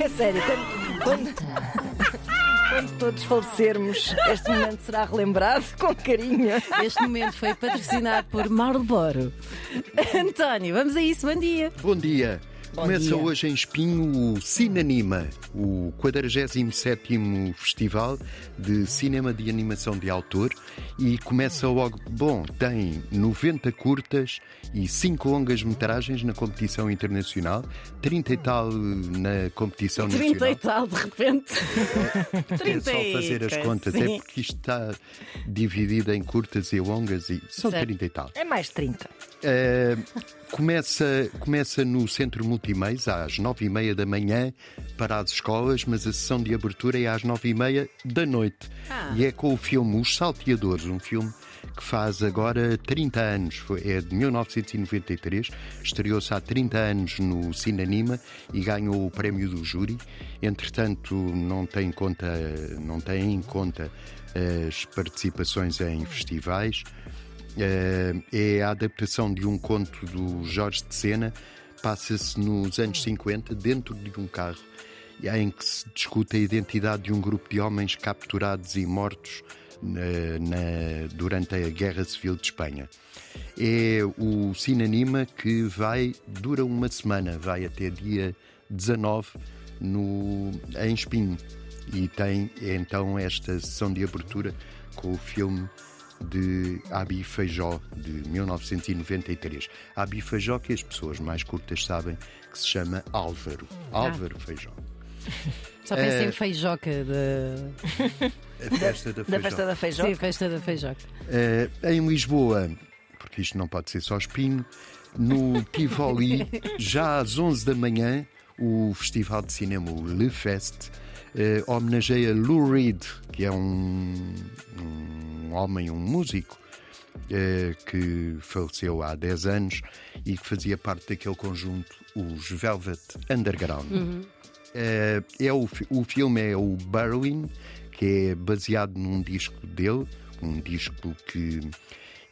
É sério, quando, quando, quando todos falecermos, este momento será relembrado com carinho. Este momento foi patrocinado por Marlboro. António, vamos a isso, bom dia. Bom dia. Começa dia. hoje em Espinho o Cinanima, o 47º Festival de Cinema de Animação de Autor e começa logo, bom, tem 90 curtas e 5 longas metragens na competição internacional, 30 e tal na competição 30 e nacional. tal, de repente. É 30 só e fazer as contas, sim. é porque isto está dividido em curtas e longas e são Certo. 30 e tal. É mais 30. Uh, começa, começa no Centro Multimeios às nove e meia da manhã para as escolas, mas a sessão de abertura é às nove e meia da noite. Ah. E é com o filme Os Salteadores, um filme que faz agora 30 anos, Foi- é de 1993, estreou-se há 30 anos no Cinanima e ganhou o prémio do júri. Entretanto, não tem, conta, não tem em conta as participações em festivais. Eh, é a adaptação de um conto do Jorge de Sena, passa-se nos anos 50 dentro de um carro em que se discute a identidade de um grupo de homens capturados e mortos na- na- durante a Guerra Civil de Espanha. É o Cinanima que vai, dura uma semana, vai até dia 19 no, em Espinho. E tem então esta sessão de abertura com o filme de Abi Feijó, de 1993. Abi Feijó, que as pessoas mais curtas sabem que se chama Álvaro. Álvaro Feijó. Só pensei É. em feijoca de. A festa da Da Feijó. festa da feijó. Sim, festa da feijoca. Eh, em Lisboa, porque isto não pode ser só espinho, no Tivoli, já às 11 da manhã, o Festival de Cinema, o Le Fest, eh, homenageia Lou Reed, que é um, um homem, um músico, eh, que faleceu há 10 anos e que fazia parte daquele conjunto, os Velvet Underground. Eh, é o, o filme é o Berlin, que é baseado num disco dele, um disco que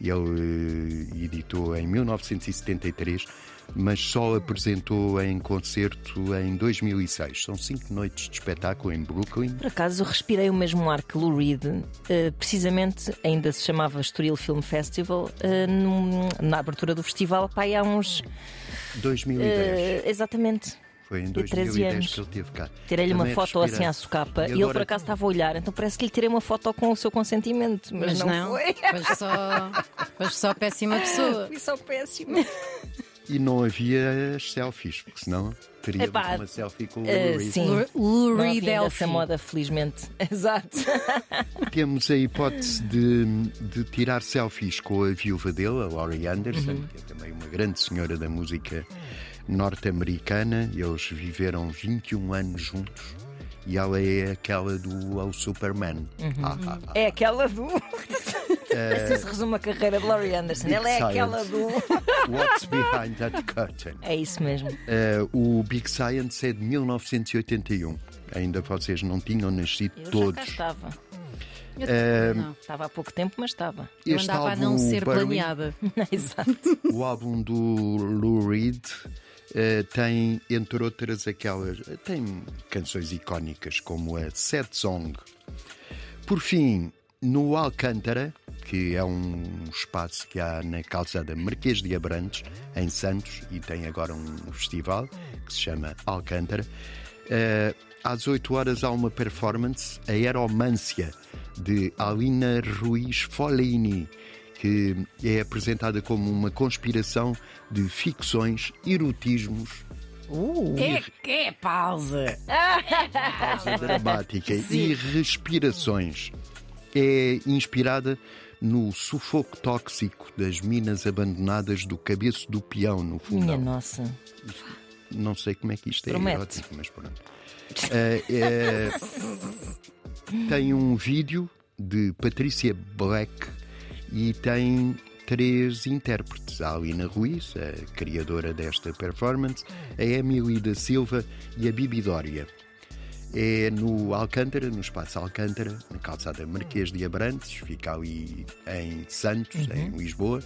ele eh, editou em 1973, mas só apresentou em concerto em 2006. São cinco noites de espetáculo em Brooklyn. Por acaso respirei o mesmo ar que Lou Reed, eh, precisamente ainda se chamava Estoril Film Festival, eh, num- na abertura do festival, pá, aí há uns. 2010. eh, exatamente. Foi em de 13 2010 anos. que ele teve cá. Tirei-lhe uma foto respirar. assim à socapa E e, ele agora- por acaso estava a olhar, então parece que lhe tirei uma foto com o seu consentimento, mas, Mas não, não, foi. Foste só, foste só péssima pessoa. Fui só péssima. E não havia as selfies, porque senão teríamos Epá, uma selfie com o eh, Lou Reed. sim. Lou- Reed essa moda, felizmente. Exato. Temos a hipótese de, de tirar selfies com a viúva dele, a Laurie Anderson, Uhum. que é também uma grande senhora da música norte-americana. Eles viveram 21 anos juntos e ela é aquela do ao Superman. Uhum. Ah, ah, ah. É aquela do. Assim se resume a carreira de Laurie Anderson. Big Ela é aquela Science. do. What's behind that curtain? É isso mesmo. Eh, o Big Science é de 1981. Ainda vocês não tinham nascido Eu já cá todos. estava. Eu Eh, não. Estava há pouco tempo, mas estava. Eu Este andava a não álbum, ser Berlin, planeada. Exato. O álbum do Lou Reed eh, tem, entre outras, aquelas. tem canções icónicas como a Sad Song. Por fim, no Alcântara, que é um espaço que há na calçada Marquês de Abrantes, em Santos, e tem agora um festival que se chama Alcântara. eh, às 8 horas há uma performance, a Aeromância, de Alina Ruiz Folini, que é apresentada como uma conspiração de ficções, erotismos, Uh, É que é pausa. pausa dramática Sim. e respirações. É inspirada no sufoco tóxico das minas abandonadas do cabeço do peão no minha fundão. nossa. Não sei como é que isto é Promete. erótico, mas pronto. Eh, eh, tem um vídeo de Patrícia Black e tem três intérpretes. A Alina Ruiz, a criadora desta performance, a Emily da Silva e a Bibi Dória. É no Alcântara, no espaço Alcântara, na calçada Marquês de Abrantes, fica ali em Santos, em Lisboa.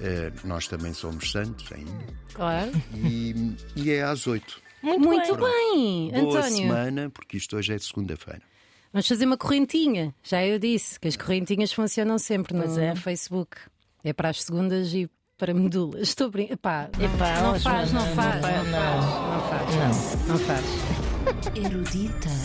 Eh, nós também somos santos ainda. Claro. E, e é às oito. Muito, Muito bem. bem, Boa António. semana, porque isto hoje é segunda-feira. Vamos fazer uma correntinha. Já eu disse que as correntinhas funcionam sempre no, é. no Facebook. É para as segundas e para medulas. Estou. Epá, não, não ó, faz, não faz, não não faz, não faz. Não. Não faz. Erudita.